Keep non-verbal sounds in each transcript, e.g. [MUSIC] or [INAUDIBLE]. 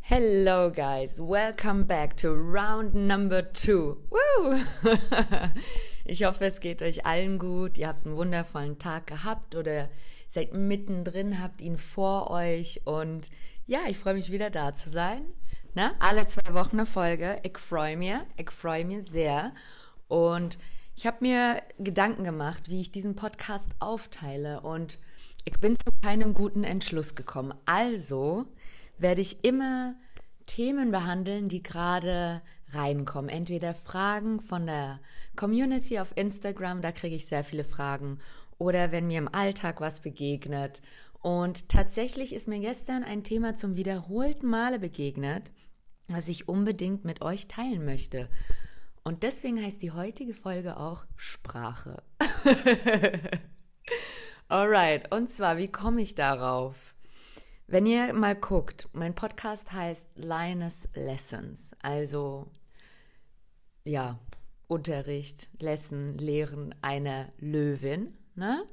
Hello guys, welcome back to round number two. Woo! [LAUGHS] ich hoffe, es geht euch allen gut. Ihr habt einen wundervollen Tag gehabt oder seid mittendrin, habt ihn vor euch und ja, ich freue mich wieder da zu sein. Na, alle zwei Wochen eine Folge. Ich freue mich, ich freue mich sehr und ich habe mir Gedanken gemacht, wie ich diesen Podcast aufteile und ich bin zu keinem guten Entschluss gekommen. Also werde ich immer Themen behandeln, die gerade reinkommen. Entweder Fragen von der Community auf Instagram, da kriege ich sehr viele Fragen, oder wenn mir im Alltag was begegnet. Und tatsächlich ist mir gestern ein Thema zum wiederholten Male begegnet, was ich unbedingt mit euch teilen möchte. Und deswegen heißt die heutige Folge auch Sprache. [LAUGHS] Alright, und zwar, wie komme ich darauf? Wenn ihr mal guckt, mein Podcast heißt Linus Lessons, also ja, Unterricht, Lesson, Lehren einer Löwin. Ne?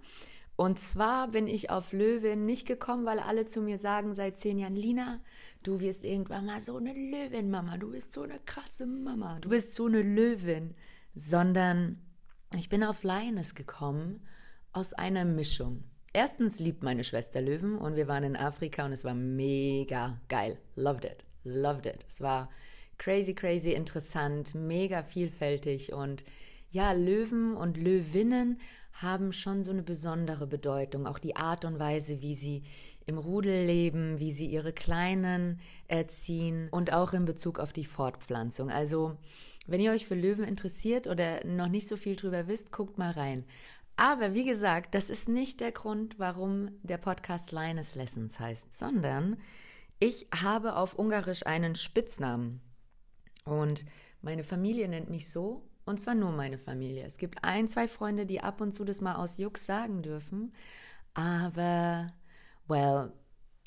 Und zwar bin ich auf Löwin nicht gekommen, weil alle zu mir sagen seit zehn Jahren, Lina, du wirst irgendwann mal so eine Löwin, Mama, du bist so eine krasse Mama, du bist so eine Löwin, sondern ich bin auf Lioness gekommen aus einer Mischung. Erstens liebt meine Schwester Löwen und wir waren in Afrika und es war mega geil. Loved it. Loved it. Es war crazy, crazy interessant, mega vielfältig und ja, Löwen und Löwinnen haben schon so eine besondere Bedeutung. Auch die Art und Weise, wie sie im Rudel leben, wie sie ihre Kleinen erziehen und auch in Bezug auf die Fortpflanzung. Also, wenn ihr euch für Löwen interessiert oder noch nicht so viel drüber wisst, guckt mal rein. Aber wie gesagt, das ist nicht der Grund, warum der Podcast Linus Lessons heißt, sondern ich habe auf Ungarisch einen Spitznamen. Und meine Familie nennt mich so, und zwar nur meine Familie. Es gibt ein, zwei Freunde, die ab und zu das mal aus Jux sagen dürfen. Aber, well,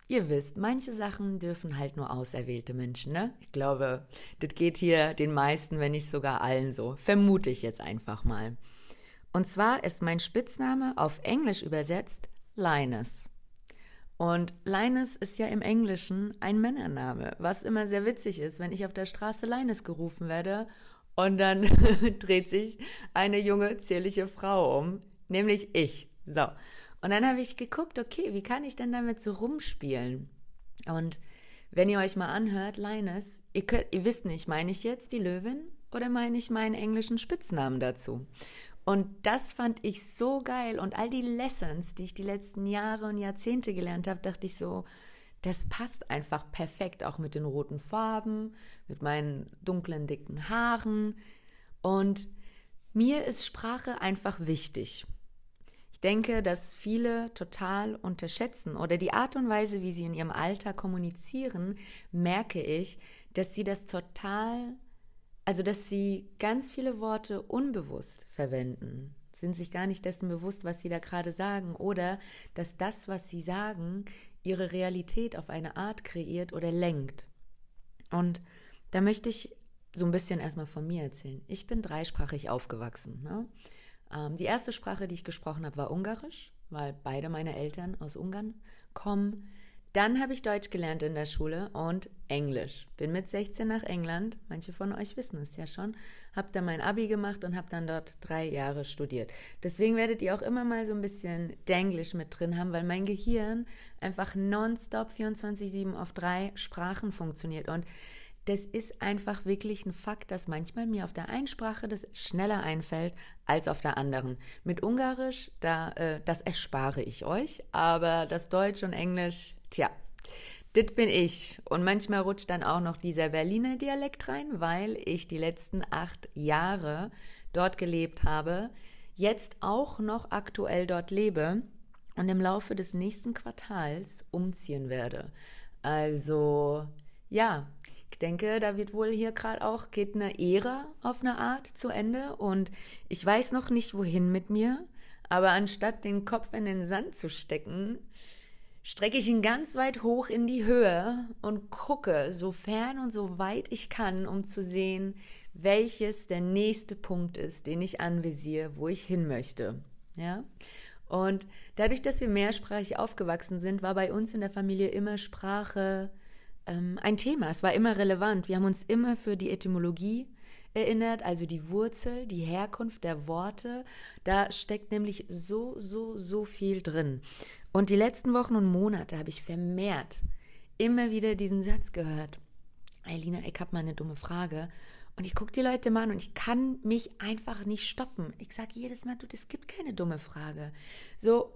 ihr wisst, manche Sachen dürfen halt nur auserwählte Menschen, ne? Ich glaube, das geht hier den meisten, wenn nicht sogar allen so. Vermute ich jetzt einfach mal. Und zwar ist mein Spitzname auf Englisch übersetzt Linus. Und Linus ist ja im Englischen ein Männername, was immer sehr witzig ist, wenn ich auf der Straße Linus gerufen werde und dann [LAUGHS] dreht sich eine junge, zierliche Frau um, nämlich ich. So. Und dann habe ich geguckt, okay, wie kann ich denn damit so rumspielen? Und wenn ihr euch mal anhört, Linus, ihr, könnt, ihr wisst nicht, meine ich jetzt die Löwin oder meine ich meinen englischen Spitznamen dazu? Und das fand ich so geil. Und all die Lessons, die ich die letzten Jahre und Jahrzehnte gelernt habe, dachte ich so, das passt einfach perfekt, auch mit den roten Farben, mit meinen dunklen, dicken Haaren. Und mir ist Sprache einfach wichtig. Ich denke, dass viele total unterschätzen oder die Art und Weise, wie sie in ihrem Alter kommunizieren, merke ich, dass sie das total also, dass sie ganz viele Worte unbewusst verwenden, sind sich gar nicht dessen bewusst, was sie da gerade sagen, oder dass das, was sie sagen, ihre Realität auf eine Art kreiert oder lenkt. Und da möchte ich so ein bisschen erstmal von mir erzählen. Ich bin dreisprachig aufgewachsen. Ne? Ähm, die erste Sprache, die ich gesprochen habe, war Ungarisch, weil beide meine Eltern aus Ungarn kommen. Dann habe ich Deutsch gelernt in der Schule und Englisch. Bin mit 16 nach England, manche von euch wissen es ja schon, habe dann mein Abi gemacht und habe dann dort drei Jahre studiert. Deswegen werdet ihr auch immer mal so ein bisschen Denglisch mit drin haben, weil mein Gehirn einfach nonstop 24-7 auf drei Sprachen funktioniert. Und das ist einfach wirklich ein Fakt, dass manchmal mir auf der einen Sprache das schneller einfällt als auf der anderen. Mit Ungarisch, da, äh, das erspare ich euch, aber das Deutsch und Englisch, Tja, das bin ich. Und manchmal rutscht dann auch noch dieser Berliner Dialekt rein, weil ich die letzten acht Jahre dort gelebt habe, jetzt auch noch aktuell dort lebe und im Laufe des nächsten Quartals umziehen werde. Also, ja, ich denke, da wird wohl hier gerade auch, geht eine Ära auf eine Art zu Ende und ich weiß noch nicht, wohin mit mir, aber anstatt den Kopf in den Sand zu stecken, strecke ich ihn ganz weit hoch in die Höhe und gucke so fern und so weit ich kann, um zu sehen, welches der nächste Punkt ist, den ich anvisiere, wo ich hin möchte. Ja? Und dadurch, dass wir mehrsprachig aufgewachsen sind, war bei uns in der Familie immer Sprache ähm, ein Thema. Es war immer relevant. Wir haben uns immer für die Etymologie erinnert, also die Wurzel, die Herkunft der Worte. Da steckt nämlich so, so, so viel drin. Und die letzten Wochen und Monate habe ich vermehrt immer wieder diesen Satz gehört. Elina, ich habe mal eine dumme Frage. Und ich gucke die Leute mal an und ich kann mich einfach nicht stoppen. Ich sage jedes Mal, du, es gibt keine dumme Frage. So,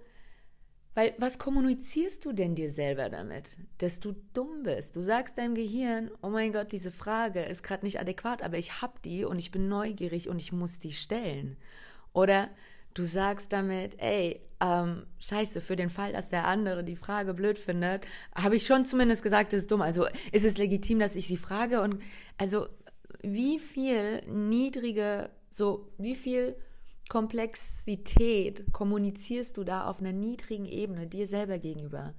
weil was kommunizierst du denn dir selber damit? Dass du dumm bist. Du sagst deinem Gehirn, oh mein Gott, diese Frage ist gerade nicht adäquat, aber ich habe die und ich bin neugierig und ich muss die stellen. Oder du sagst damit, ey, ähm, scheiße, für den Fall, dass der andere die Frage blöd findet, habe ich schon zumindest gesagt, das ist dumm. Also ist es legitim, dass ich sie frage? Und also wie viel niedrige, so wie viel Komplexität kommunizierst du da auf einer niedrigen Ebene dir selber gegenüber?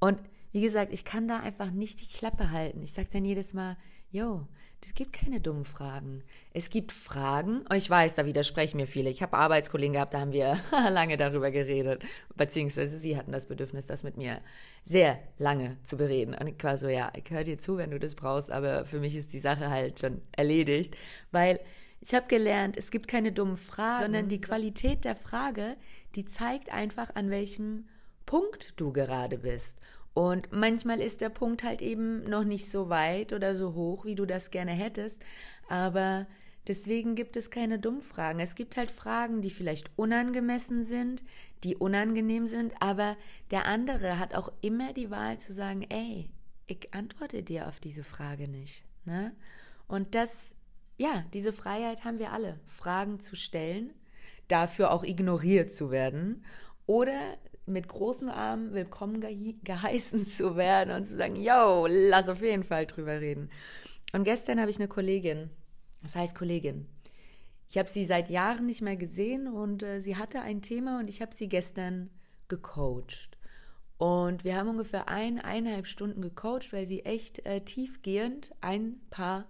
Und wie gesagt, ich kann da einfach nicht die Klappe halten. Ich sage dann jedes Mal, yo, es gibt keine dummen Fragen. Es gibt Fragen, ich weiß, da widersprechen mir viele. Ich habe Arbeitskollegen gehabt, da haben wir [LAUGHS] lange darüber geredet, beziehungsweise sie hatten das Bedürfnis, das mit mir sehr lange zu bereden. Und ich war so, ja, ich höre dir zu, wenn du das brauchst, aber für mich ist die Sache halt schon erledigt, weil ich habe gelernt, es gibt keine dummen Fragen, sondern die Qualität der Frage, die zeigt einfach, an welchem Punkt du gerade bist. Und manchmal ist der Punkt halt eben noch nicht so weit oder so hoch, wie du das gerne hättest. Aber deswegen gibt es keine Dummfragen. Es gibt halt Fragen, die vielleicht unangemessen sind, die unangenehm sind, aber der andere hat auch immer die Wahl zu sagen, ey, ich antworte dir auf diese Frage nicht. Ne? Und das ja, diese Freiheit haben wir alle, Fragen zu stellen, dafür auch ignoriert zu werden oder mit großen Armen willkommen ge geheißen [LAUGHS] zu werden und zu sagen, yo, lass auf jeden Fall drüber reden. Und gestern habe ich eine Kollegin, das heißt Kollegin, ich habe sie seit Jahren nicht mehr gesehen und äh, sie hatte ein Thema und ich habe sie gestern gecoacht. Und wir haben ungefähr eineinhalb Stunden gecoacht, weil sie echt äh, tiefgehend ein paar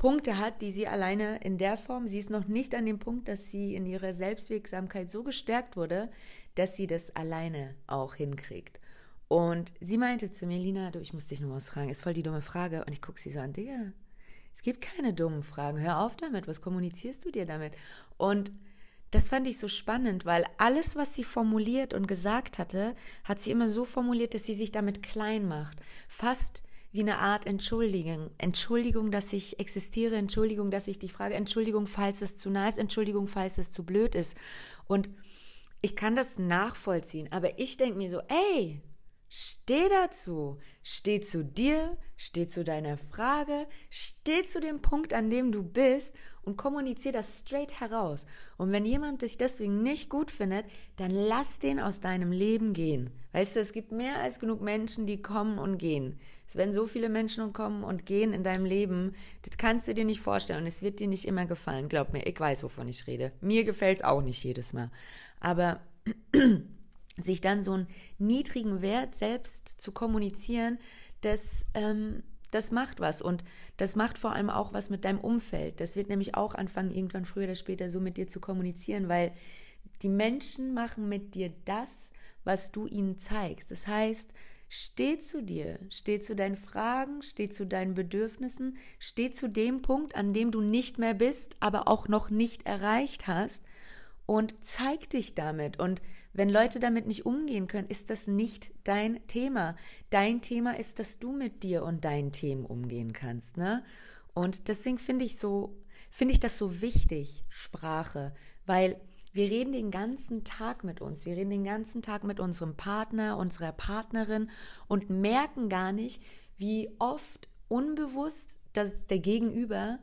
Punkte hat, die sie alleine in der Form, sie ist noch nicht an dem Punkt, dass sie in ihrer Selbstwirksamkeit so gestärkt wurde, dass sie das alleine auch hinkriegt. Und sie meinte zu mir, Lina, du, ich muss dich noch was fragen, ist voll die dumme Frage. Und ich gucke sie so an, Digga, es gibt keine dummen Fragen, hör auf damit, was kommunizierst du dir damit? Und das fand ich so spannend, weil alles, was sie formuliert und gesagt hatte, hat sie immer so formuliert, dass sie sich damit klein macht. Fast wie eine Art Entschuldigung. Entschuldigung, dass ich existiere, Entschuldigung, dass ich dich frage, Entschuldigung, falls es zu nah ist, Entschuldigung, falls es zu blöd ist. Und ich kann das nachvollziehen, aber ich denke mir so, ey, steh dazu, steh zu dir, steh zu deiner Frage, steh zu dem Punkt, an dem du bist und kommunizier das straight heraus. Und wenn jemand dich deswegen nicht gut findet, dann lass den aus deinem Leben gehen. Weißt du, es gibt mehr als genug Menschen, die kommen und gehen. Es werden so viele Menschen kommen und gehen in deinem Leben, das kannst du dir nicht vorstellen und es wird dir nicht immer gefallen. Glaub mir, ich weiß, wovon ich rede. Mir gefällt es auch nicht jedes Mal. Aber [CLEARS THROAT] sich dann so einen niedrigen Wert selbst zu kommunizieren, das, ähm, das macht was und das macht vor allem auch was mit deinem Umfeld. Das wird nämlich auch anfangen, irgendwann früher oder später so mit dir zu kommunizieren, weil die Menschen machen mit dir das, was du ihnen zeigst. Das heißt, steh zu dir, steh zu deinen Fragen, steh zu deinen Bedürfnissen, steh zu dem Punkt, an dem du nicht mehr bist, aber auch noch nicht erreicht hast und zeig dich damit. Und wenn Leute damit nicht umgehen können, ist das nicht dein Thema. Dein Thema ist, dass du mit dir und deinen Themen umgehen kannst, ne? Und deswegen finde ich so, finde ich das so wichtig, Sprache, weil wir reden den ganzen Tag mit uns. Wir reden den ganzen Tag mit unserem Partner, unserer Partnerin und merken gar nicht, wie oft unbewusst dass der Gegenüber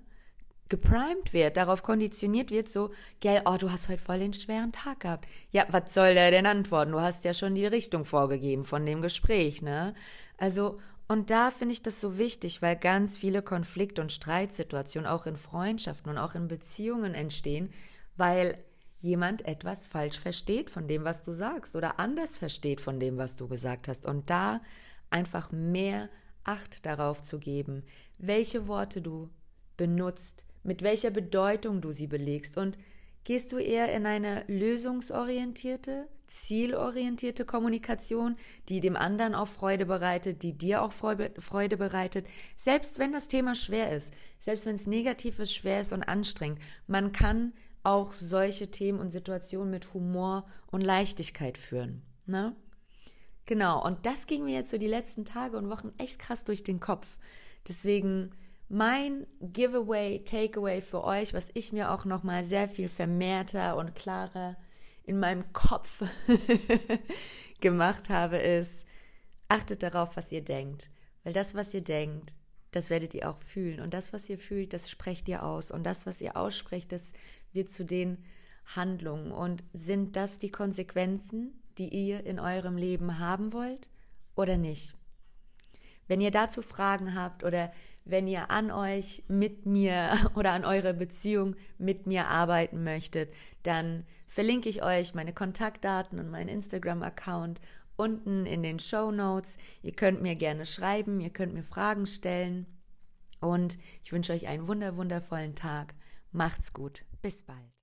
geprimed wird, darauf konditioniert wird, so, gell, oh, du hast heute voll den schweren Tag gehabt. Ja, was soll der denn antworten? Du hast ja schon die Richtung vorgegeben von dem Gespräch, ne? Also, und da finde ich das so wichtig, weil ganz viele Konflikt- und Streitsituationen auch in Freundschaften und auch in Beziehungen entstehen, weil jemand etwas falsch versteht von dem, was du sagst oder anders versteht von dem, was du gesagt hast. Und da einfach mehr Acht darauf zu geben, welche Worte du benutzt, mit welcher Bedeutung du sie belegst und gehst du eher in eine lösungsorientierte zielorientierte Kommunikation, die dem anderen auch Freude bereitet, die dir auch Freude bereitet, selbst wenn das Thema schwer ist, selbst wenn es negativ ist, schwer ist und anstrengend. Man kann auch solche Themen und Situationen mit Humor und Leichtigkeit führen. Ne? Genau, und das ging mir jetzt so die letzten Tage und Wochen echt krass durch den Kopf. Deswegen mein Giveaway, Takeaway für euch, was ich mir auch nochmal sehr viel vermehrter und klarer in meinem Kopf [LAUGHS] gemacht habe, ist, achtet darauf, was ihr denkt. Weil das, was ihr denkt, das werdet ihr auch fühlen. Und das, was ihr fühlt, das sprecht ihr aus. Und das, was ihr aussprecht, das wird zu den Handlungen. Und sind das die Konsequenzen, die ihr in eurem Leben haben wollt oder nicht? Wenn ihr dazu Fragen habt oder wenn ihr an euch mit mir [LAUGHS] oder an eurer Beziehung mit mir arbeiten möchtet, dann verlinke ich euch meine Kontaktdaten und meinen Instagram-Account unten in den Show Notes. Ihr könnt mir gerne schreiben, ihr könnt mir Fragen stellen und ich wünsche euch einen wunder wundervollen Tag. Macht's gut. Bis bald.